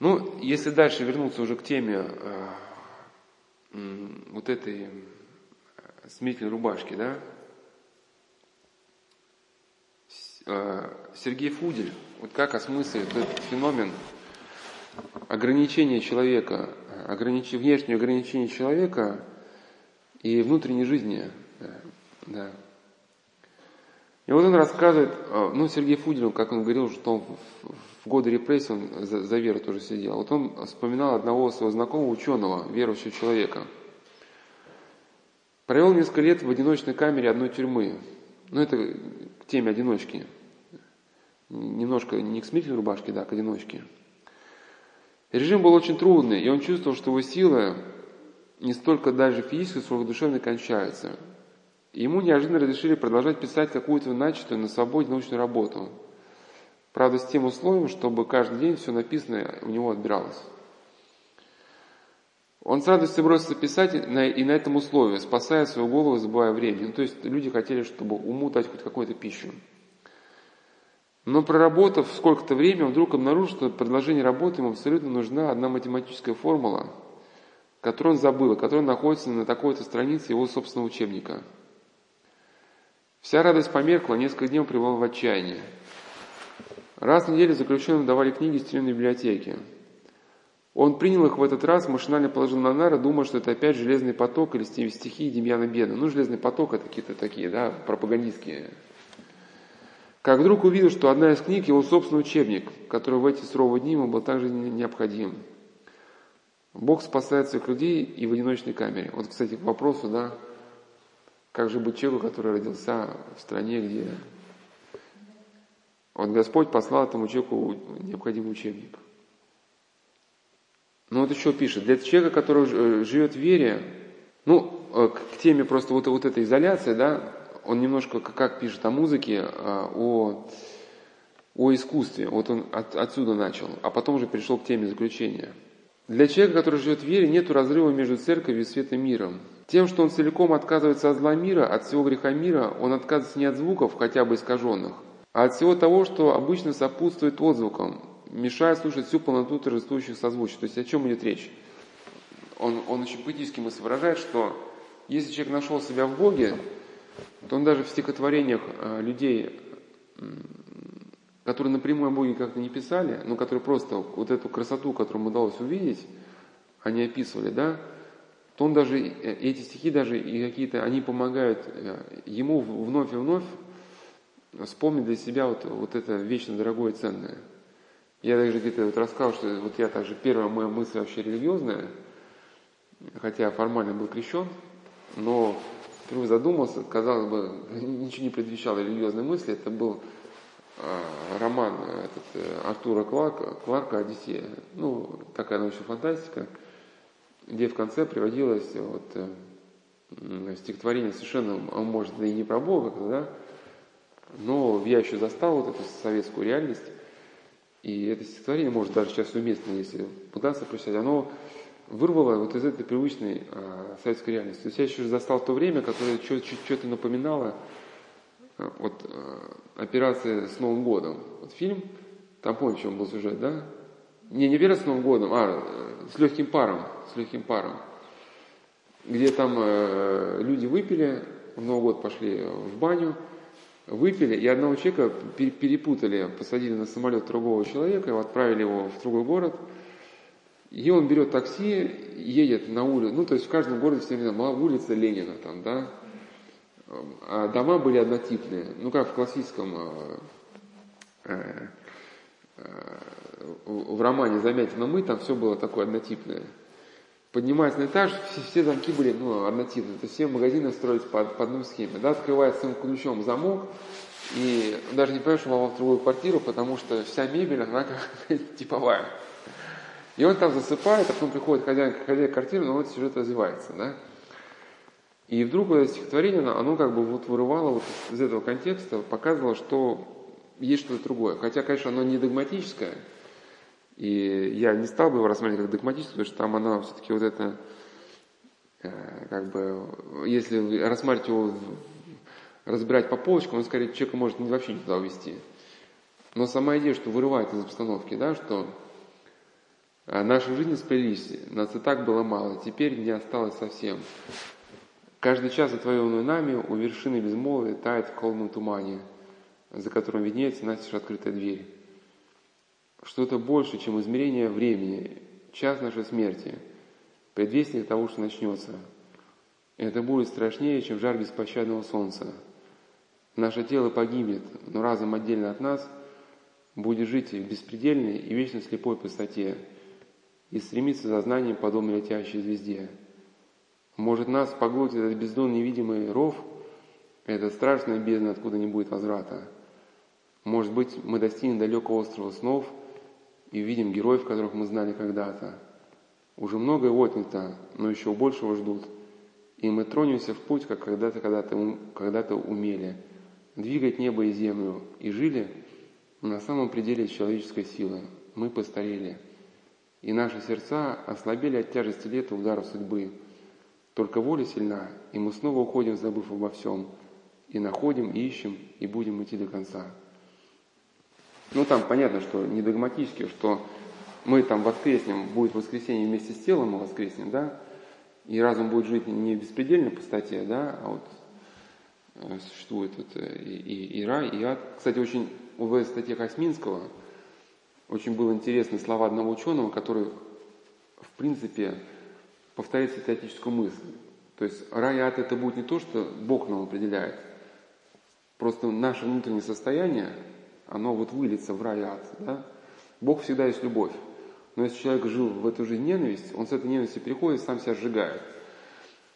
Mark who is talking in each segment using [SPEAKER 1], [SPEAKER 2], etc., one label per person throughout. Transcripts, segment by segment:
[SPEAKER 1] Ну, если дальше вернуться уже к теме э, вот этой э, смирительной рубашки, да, э, Сергей Фудель, вот как осмысливает этот феномен ограничения человека, огранич... внешнее ограничение человека и внутренней жизни. Да. И вот он рассказывает, э, ну, Сергей Фудель, как он говорил, что он в годы репрессий он за, за веру тоже сидел. Вот он вспоминал одного своего знакомого ученого, верующего человека. Провел несколько лет в одиночной камере одной тюрьмы. Ну, это к теме одиночки. Немножко не к смирительной рубашке, да, к одиночке. Режим был очень трудный, и он чувствовал, что его силы не столько даже физически, сколько душевно кончаются. Ему неожиданно разрешили продолжать писать какую-то начатую на свободе научную работу – Правда, с тем условием, чтобы каждый день все написанное у него отбиралось. Он с радостью бросился писать и на этом условии, спасая свою голову, забывая время. Ну, то есть люди хотели, чтобы уму дать хоть какую-то пищу. Но проработав сколько-то время, он вдруг обнаружил, что предложение работы ему абсолютно нужна одна математическая формула, которую он забыл, которая находится на такой-то странице его собственного учебника. Вся радость померкла, несколько дней он пребывал в отчаянии. Раз в неделю заключенным давали книги из тюремной библиотеки. Он принял их в этот раз, машинально положил на нары, думая, что это опять «Железный поток» или стихи Демьяна Беда. Ну, «Железный поток» — это какие-то такие, да, пропагандистские. Как вдруг увидел, что одна из книг — его собственный учебник, который в эти суровые дни ему был также необходим. Бог спасает своих людей и в одиночной камере. Вот, кстати, к вопросу, да, как же быть человеку, который родился в стране, где вот Господь послал этому человеку необходимый учебник. Ну вот еще пишет, для человека, который э, живет в вере, ну, э, к теме просто вот, вот этой изоляции, да, он немножко, как пишет о музыке, э, о, о искусстве, вот он от, отсюда начал, а потом уже перешел к теме заключения. Для человека, который живет в вере, нет разрыва между церковью и светом миром. Тем, что он целиком отказывается от зла мира, от всего греха мира, он отказывается не от звуков, хотя бы искаженных, а от всего того, что обычно сопутствует отзвукам, мешает слушать всю полноту торжествующих созвучий. То есть о чем идет речь? Он, он очень поэтически мысль выражает, что если человек нашел себя в Боге, то он даже в стихотворениях э, людей, которые напрямую о Боге как-то не писали, но которые просто вот эту красоту, которую ему удалось увидеть, они описывали, да, то он даже, э, эти стихи даже и какие-то, они помогают э, ему вновь и вновь вспомнить для себя вот, вот это вечно дорогое и ценное. Я даже где-то вот рассказал, что вот я также первая моя мысль вообще религиозная, хотя формально был крещен, но впервые задумался, казалось бы, ничего не предвещало религиозной мысли, это был э, роман этот, э, Артура Кларка, Кларка «Одиссея», ну, такая научная фантастика, где в конце приводилось вот, э, стихотворение совершенно, а может, и не про Бога, да, но я еще застал вот эту советскую реальность, и это стихотворение, может, даже сейчас уместно, если пытаться прочитать, оно вырвало вот из этой привычной э, советской реальности. То есть я еще застал то время, которое что-то напоминало э, вот, э, операция с Новым годом. Вот фильм, там помните, чем был сюжет, да? Не, не с Новым годом, а с легким паром, с легким паром. Где там э, люди выпили, в Новый год пошли в баню, выпили, и одного человека перепутали, посадили на самолет другого человека, его отправили его в другой город, и он берет такси, едет на улицу, ну, то есть в каждом городе все время улица Ленина там, да, а дома были однотипные, ну, как в классическом, э, э, в романе «Замятина мы», там все было такое однотипное – поднимается на этаж, все, все замки были ну, однотипные, то есть все магазины строились по, по одной схеме. Да, открывается своим ключом замок, и даже не понимаешь, что попал в другую квартиру, потому что вся мебель, она как типовая. И он там засыпает, а потом приходит хозяин, хозяин квартиры, но вот сюжет развивается, да. И вдруг это стихотворение, оно как бы вот вырывало вот из этого контекста, показывало, что есть что-то другое. Хотя, конечно, оно не догматическое, и я не стал бы его рассматривать как догматическую, потому что там она все-таки вот это, э, как бы, если рассматривать его, разбирать по полочкам, он скорее человека может вообще не туда увести. Но сама идея, что вырывает из обстановки, да, что А наши жизни сплелись, нас и так было мало, теперь не осталось совсем. Каждый час, отвоеванный нами, у вершины безмолвия тает в холодном тумане, за которым виднеется настежь открытая дверь. Что-то больше, чем измерение времени, час нашей смерти, предвестник того, что начнется. Это будет страшнее, чем жар беспощадного солнца. Наше тело погибнет, но разум отдельно от нас будет жить в беспредельной и вечно слепой пустоте – и стремиться за знанием, подобно летящей звезде. Может, нас поглотит этот бездонный невидимый ров, это страшная бездна, откуда не будет возврата. Может быть, мы достигнем далекого острова снов и увидим героев, которых мы знали когда-то. Уже многое отнято, но еще большего ждут. И мы тронемся в путь, как когда-то когда-то когда умели, двигать небо и землю, и жили на самом пределе человеческой силы. Мы постарели и наши сердца ослабели от тяжести лет и ударов судьбы. Только воля сильна, и мы снова уходим, забыв обо всем, и находим, и ищем, и будем идти до конца. Ну, там понятно, что не догматически, что мы там воскреснем, будет воскресенье вместе с телом мы воскреснем, да, и разум будет жить не в беспредельной пустоте, да, а вот э, существует вот э, и, и, и рай, и ад. Кстати, очень в статье Косминского – очень было интересны слова одного ученого, который, в принципе, повторяет теоретическую мысль. То есть рай и ад это будет не то, что Бог нам определяет. Просто наше внутреннее состояние, оно вот выльется в рай ад. Да? Бог всегда есть любовь. Но если человек жил в эту жизнь ненависть, он с этой ненавистью приходит и сам себя сжигает.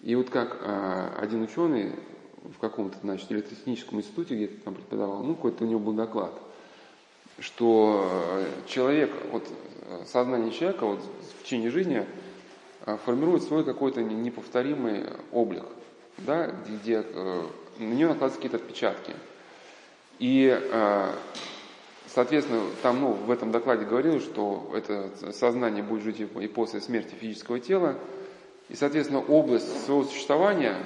[SPEAKER 1] И вот как а, один ученый в каком-то, значит, электротехническом институте где-то там преподавал, ну, какой-то у него был доклад – что э, человек, вот э, сознание человека вот, в течение жизни э, формирует свой какой-то неповторимый облик, да, где, где на него накладываются какие-то отпечатки. И, соответственно, там ну, в этом докладе говорилось, что это сознание будет жить и после смерти физического тела, и, соответственно, область своего существования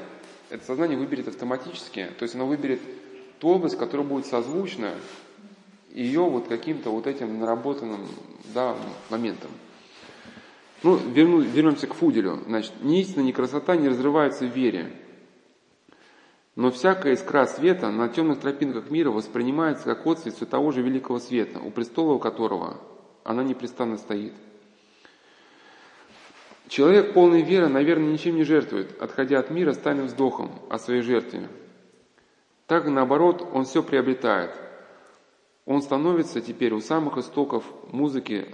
[SPEAKER 1] это сознание выберет автоматически, то есть оно выберет ту область, которая будет созвучна ее вот каким-то вот этим наработанным да, моментом. Ну, верну, вернемся к Фуделю. Значит, ни истина, ни красота не разрываются в вере. Но всякая искра света на темных тропинках мира воспринимается как отцвет все того же великого света, у престола у которого она непрестанно стоит. Человек полной веры, наверное, ничем не жертвует, отходя от мира с тайным вздохом о своей жертве. Так, наоборот, он все приобретает – он становится теперь у самых истоков музыки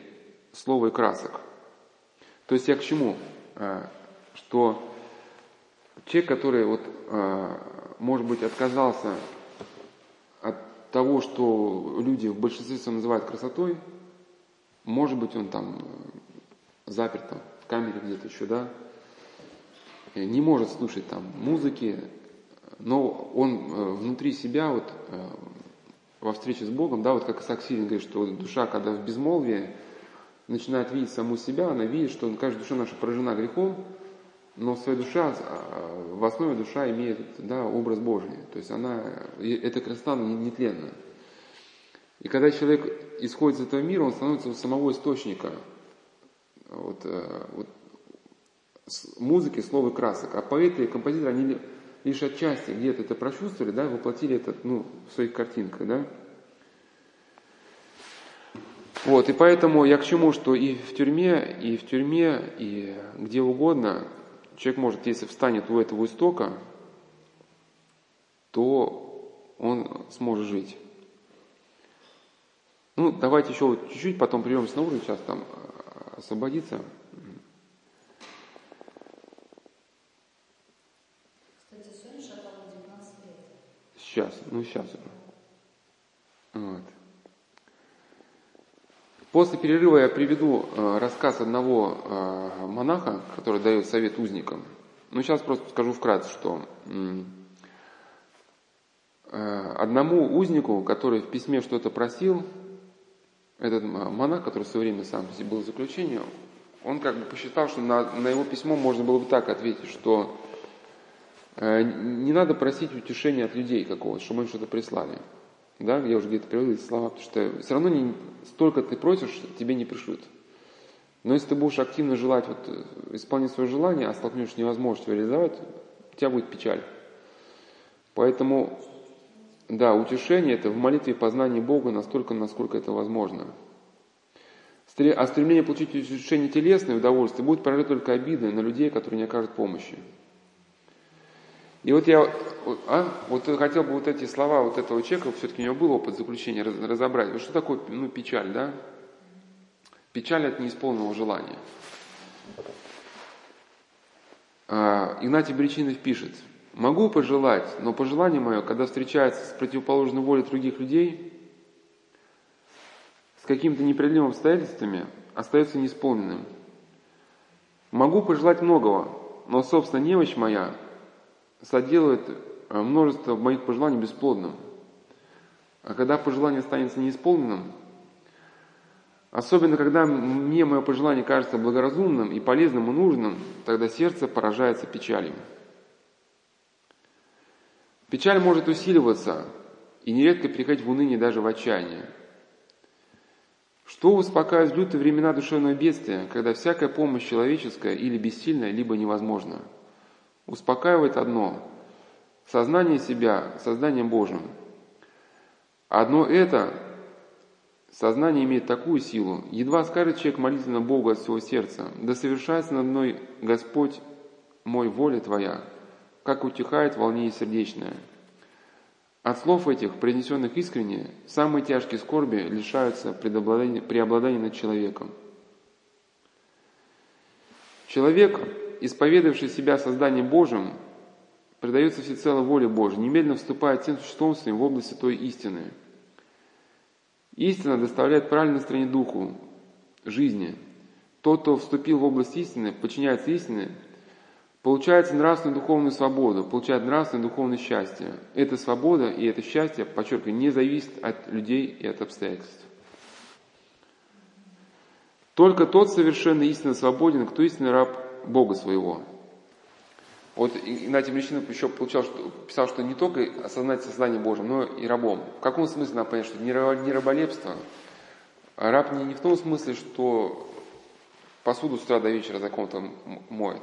[SPEAKER 1] слова и красок. То есть я к чему? А, что человек, который вот, а, может быть, отказался от того, что люди в большинстве своем называют красотой, может быть, он там э, заперт там, в камере где-то еще, да, не может слушать там музыки, но он э, внутри себя вот э, во встрече с Богом, да, вот как Исаак Сирин говорит, что душа, когда в безмолвии начинает видеть саму себя, она видит, что каждая душа наша поражена грехом, но своя душа, а, в основе душа имеет да, образ Божий. То есть она, эта красота нетленна. И когда человек исходит из этого мира, он становится у самого источника вот, э, вот, музыки, слова и красок. А поэты и композиторы, они лишь отчасти где-то это прочувствовали, да, воплотили это ну, в своих картинках, да. Вот, и поэтому я к чему, что и в тюрьме, и в тюрьме, и где угодно человек может, если встанет у этого истока, то он сможет жить. Ну, давайте еще вот чуть-чуть, потом прервемся на уровень, сейчас там а, освободиться. Сейчас, ну сейчас. Вот. После перерыва я приведу э, рассказ одного э, монаха, который дает совет узникам. Ну, сейчас просто скажу вкратце, что э, одному узнику, который в письме что-то просил, этот монах, который в свое время сам был в заключении, он как бы посчитал, что на, на его письмо можно было бы так ответить, что не надо просить утешения от людей какого-то, чтобы они что-то прислали. Да, я уже где-то приводил эти слова, потому что все равно не, столько ты просишь, тебе не пришлют. Но если ты будешь активно желать вот, э, исполнить свое желание, а столкнешься с невозможностью реализовать, у тебя будет печаль. Поэтому, да, утешение – это в молитве познания Бога настолько, насколько это возможно. А стремление получить утешение телесное, удовольствие, будет порождать только обиды на людей, которые не окажут помощи. И вот я а, вот хотел бы вот эти слова вот этого человека, все-таки у него был опыт заключения, разобрать. Вот что такое ну, печаль, да? Печаль от неисполненного желания. А, Игнатий Бричинов пишет, «Могу пожелать, но пожелание мое, когда встречается с противоположной волей других людей, с какими-то непреодолимыми обстоятельствами, остается неисполненным. Могу пожелать многого, но, собственно, немощь моя соделает э, множество моих пожеланий бесплодным. А когда пожелание останется неисполненным, Особенно, когда мне мое пожелание кажется благоразумным и полезным и нужным, тогда сердце поражается печалью. Печаль может усиливаться и нередко переходить в уныние даже в отчаяние. Что успокаивает лютые времена душевного бедствия, когда всякая помощь человеческая или бессильная, либо невозможна? Успокаивает одно – сознание себя, созданием Божьим. Одно это Сознание имеет такую силу, едва скажет человек молитвенно Богу от всего сердца, да совершается над мной Господь мой воля Твоя, как утихает волнение сердечное. От слов этих, произнесенных искренне, самые тяжкие скорби лишаются преобладания над человеком. Человек, исповедавший себя созданием Божьим, предается всецело воле Божьей, немедленно вступает всем существом своим в область той истины – Истина доставляет правильное настроение духу, жизни. Тот, кто вступил в область истины, подчиняется истине, получает нравственную духовную свободу, получает нравственное духовное счастье. Эта свобода и это счастье, подчеркиваю, не зависит от людей и от обстоятельств. Только тот совершенно истинно свободен, кто истинный раб Бога своего – вот Игнатий Мещинов еще получал, что, писал, что не только осознать сознание Божьим, но и рабом. В каком смысле надо понять, что не, не раболепство, раб не, не в том смысле, что посуду с утра до вечера за ком-то моет.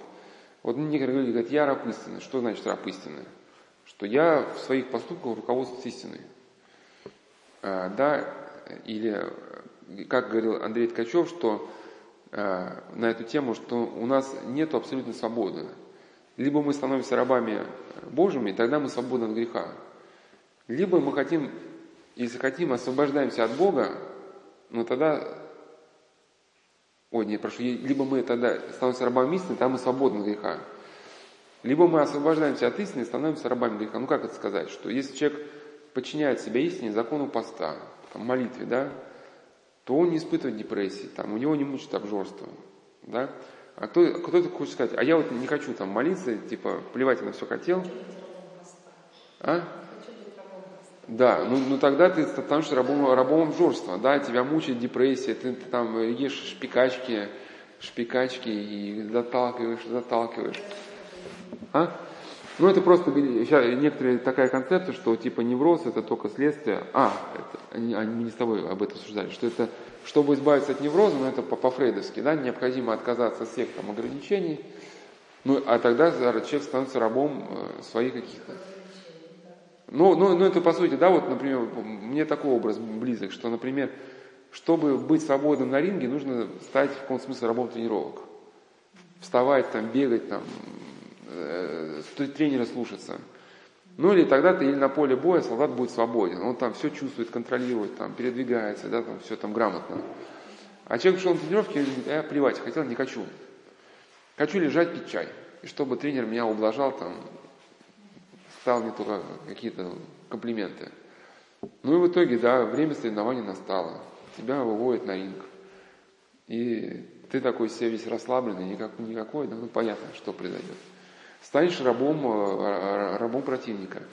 [SPEAKER 1] Вот некоторые люди говорят, я раб истины. Что значит раб истины? Что я в своих поступках руководствуюсь истиной. А, да, или, как говорил Андрей Ткачев, что на эту тему, что у нас нет абсолютной свободы. Либо мы становимся рабами Божьими, тогда мы свободны от греха. Либо мы хотим, если хотим, освобождаемся от Бога, но тогда, ой, не, прошу, либо мы тогда становимся рабами истины, тогда мы свободны от греха. Либо мы освобождаемся от истины и становимся рабами греха. Ну как это сказать? Что если человек подчиняет себя истине, закону поста, там, молитве, да, то он не испытывает депрессии, там, у него не мучит обжорство. Да? А кто, кто-то хочет сказать, а я вот не хочу там молиться, типа, плевать на все хотел. А? Да, ну, ну тогда ты становишься рабом, рабом обжорства, да, тебя мучает депрессия, ты, ты там ешь шпикачки, шпикачки и заталкиваешь, заталкиваешь. А? Ну, это просто некоторые такая концепция, что типа невроз это только следствие. А, это, они, они не с тобой об этом обсуждали, что это чтобы избавиться от невроза, ну это по-фрейдовски, да, необходимо отказаться от всех там ограничений, ну, а тогда человек становится рабом э, своих каких-то. Ну, ну, ну, это по сути, да, вот, например, мне такой образ близок, что, например, чтобы быть свободным на ринге, нужно стать в каком-то смысле рабом тренировок. Вставать, там, бегать, там, тренера слушаться. Ну или тогда ты или на поле боя солдат будет свободен. Он там все чувствует, контролирует, там, передвигается, да, там все там грамотно. А человек пришел на говорит, я плевать, хотел, не хочу. Хочу лежать, пить чай. И чтобы тренер меня ублажал, там, стал мне только какие-то комплименты. Ну и в итоге, да, время соревнований настало. Тебя выводят на ринг. И ты такой себе весь расслабленный, никак, никакой, да, ну понятно, что произойдет станешь рабом, э, рабом противника.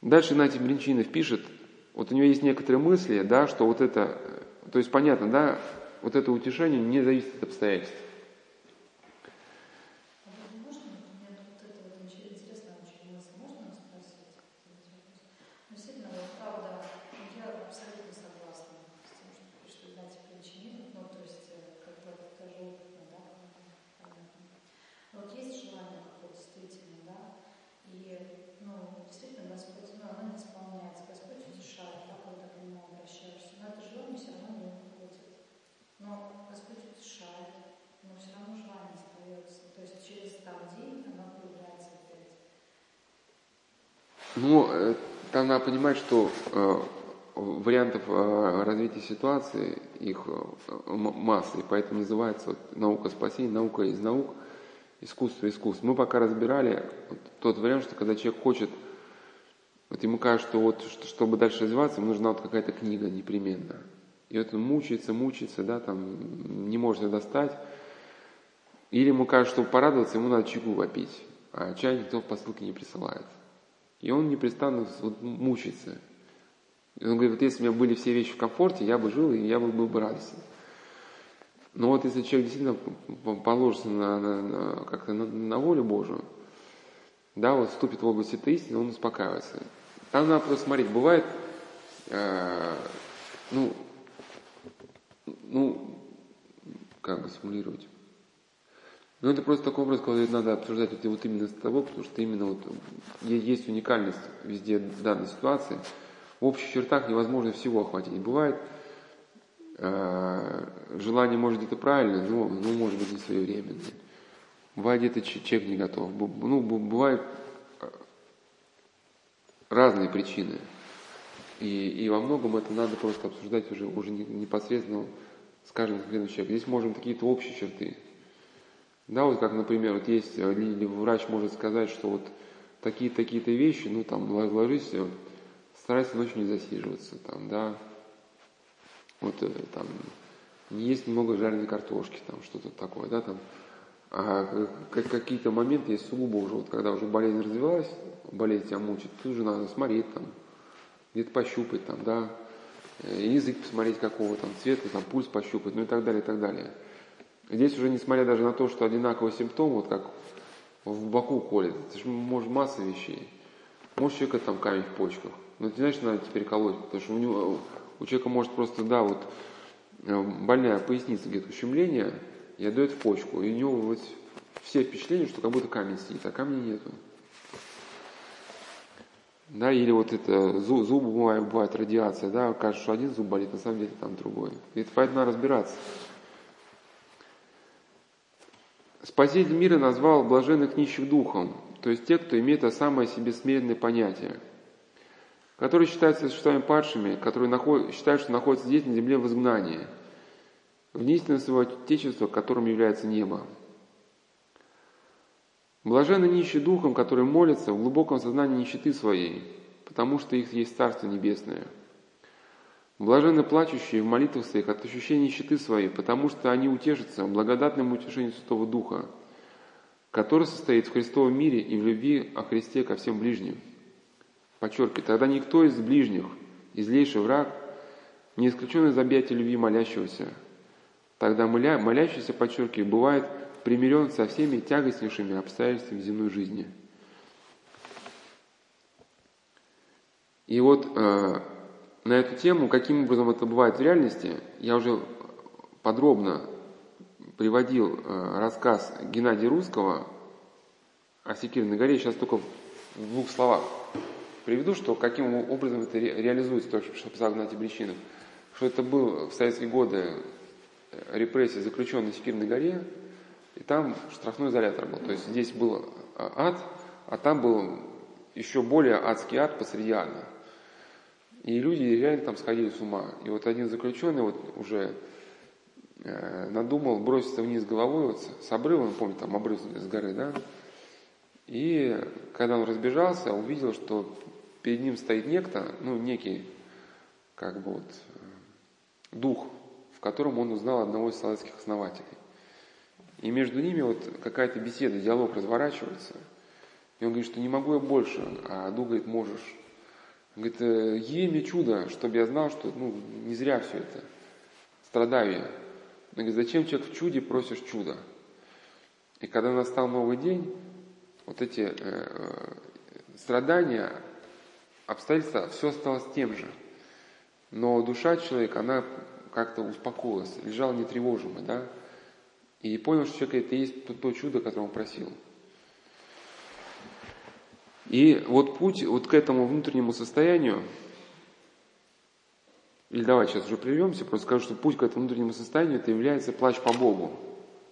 [SPEAKER 1] Дальше Игнатий Блинчинов пишет, вот у него есть некоторые мысли, да, что вот это, то есть понятно, да, вот это утешение не зависит от обстоятельств. Ну, э, там надо понимать, что э, вариантов э, развития ситуации, их масса, и поэтому называется вот, наука спасения, наука из наук, искусство искусств. Мы пока разбирали вот, тот вариант, что когда человек хочет, вот ему кажется, что вот чтобы дальше развиваться, ему нужна вот какая-то книга непременно. И вот он мучается, мучается, да, там не может ее достать. Или ему кажется, чтобы порадоваться, ему надо чайку попить, а чай никто в посылке не присылает. И он непрестанно вот, мучается. И он говорит, вот если у меня были все вещи в комфорте, я бы жил, и я бы был бы радостен. Но вот если человек действительно положится на, на, на, как-то на, на волю Божию, да, вот вступит в область этой истины, он успокаивается. Там надо просто смотреть, бывает, э, ну, ну, как бы симулировать. Ну, это просто такой образ, когда надо обсуждать это вот именно с тобой, потому что именно вот есть уникальность везде данной ситуации – в общих чертах невозможно всего охватить. Бывает, э, желание может где-то правильное, но, но может быть не своевременное. Бывает где-то человек не готов. Ну, бывают э, разные причины. И, и во многом это надо просто обсуждать уже, уже непосредственно с каждым конкретным человеком. Здесь можем какие-то общие черты. Да, вот как, например, вот есть, э, врач может сказать, что вот такие-такие-то вещи, ну там, ложись старайся ночью не засиживаться, там, да, вот э, там, не есть много жареной картошки, там, что-то такое, да, там, а какие-то моменты есть сугубо уже, вот когда уже болезнь развилась, болезнь тебя мучит, тут уже надо смотреть там, где-то пощупать там, да, э, язык посмотреть какого там цвета, там пульс пощупать, ну и так далее, и так далее. Здесь уже несмотря даже на то, что одинаковый симптом, вот как в боку колет, это же может масса вещей. Может человека там камень в почках, ну, ты знаешь, надо теперь колоть, потому что у, него, у человека может просто, да, вот э, больная поясница где-то ущемление, и отдает в почку, и у него вот все впечатления, что как будто камень сидит, а камня нету. Да, или вот это зуб, зубы бывает, бывает радиация, да, кажется, что один зуб болит, на самом деле там другой. И это поэтому надо разбираться. Спаситель мира назвал блаженных нищих духом, то есть те, кто имеет это самое себе смиренное понятие – которые считаются существами падшими, которые наход... считают, что находятся здесь, на земле, в изгнании, вне истины своего Отечества, которым является небо. Блаженны нищие духом, которые молятся в глубоком сознании нищеты своей, потому что их есть Царство Небесное. Блаженны плачущие в молитвах своих от ощущения нищеты своей, потому что они утешатся благодатным утешением Святого Духа, который состоит в Христовом мире и в любви о Христе ко всем ближним. Подчеркиваю, тогда никто из ближних, излейший враг, не исключен из объятия любви молящегося. Тогда моля, молящийся, подчеркиваю, бывает примирен со всеми тягостнейшими обстоятельствами земной жизни. И вот э, на эту тему, каким образом это бывает в реальности, я уже подробно приводил э, рассказ Геннадия Русского о Секирной горе, сейчас только в двух словах приведу, что каким образом это реализуется, то, чтобы загнать Обречинов. Что это был в советские годы э, репрессии заключенный в Секирной горе, и там штрафной изолятор был. То есть здесь был а, ад, а там был еще более адский ад посреди ада. И люди реально там сходили с ума. И вот один заключенный вот уже э, надумал броситься вниз головой вот с обрыва, помните, там обрыв с горы, да? И когда он разбежался, увидел, что перед ним стоит некто, ну, некий, как бы вот, э, дух, в котором он узнал одного из советских основателей. И между ними вот какая-то беседа, диалог разворачивается. И он говорит, что не могу я больше, а дух говорит, можешь. Говорит, «Э, ей мне чудо, чтобы я знал, что ну, не зря все это. Страдаю я. Он говорит, зачем человек в чуде просишь чуда? И когда настал новый день, вот эти э, э страдания, обстоятельства, все осталось тем же. Но душа человека, она как-то успокоилась, лежала нетревожимая, да, и понял, что человек это и есть то, то чудо, которое он просил. И вот путь вот к этому внутреннему состоянию, или давай сейчас уже прервемся, просто скажу, что путь к этому внутреннему состоянию, это является плач по Богу.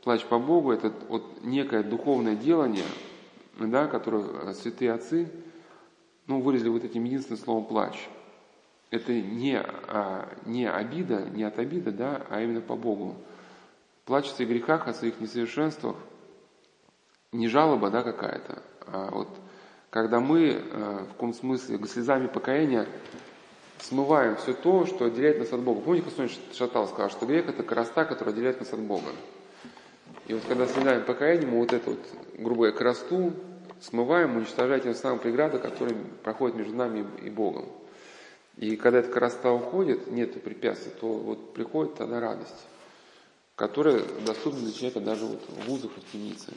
[SPEAKER 1] Плач по Богу – это вот некое духовное делание, да, которое святые отцы ну, выразили вот этим единственным словом «плач». Это не, а, не обида, не от обиды, да, а именно по Богу. Плач о своих грехах, о своих несовершенствах, не жалоба, да, какая-то, а вот когда мы э, в каком смысле слезами покаяния смываем все то, что отделяет нас от Бога. Помните, Христос Шатал сказал, что грех – это короста, которая отделяет нас от Бога. И вот когда смываем покаяние, мы вот эту вот грубую коросту смываем, уничтожая тем самым преграды, которые проходят между нами и Богом. И когда эта короста уходит, нет препятствий, то вот приходит тогда радость, которая доступна для человека даже вот в вузах в темнице.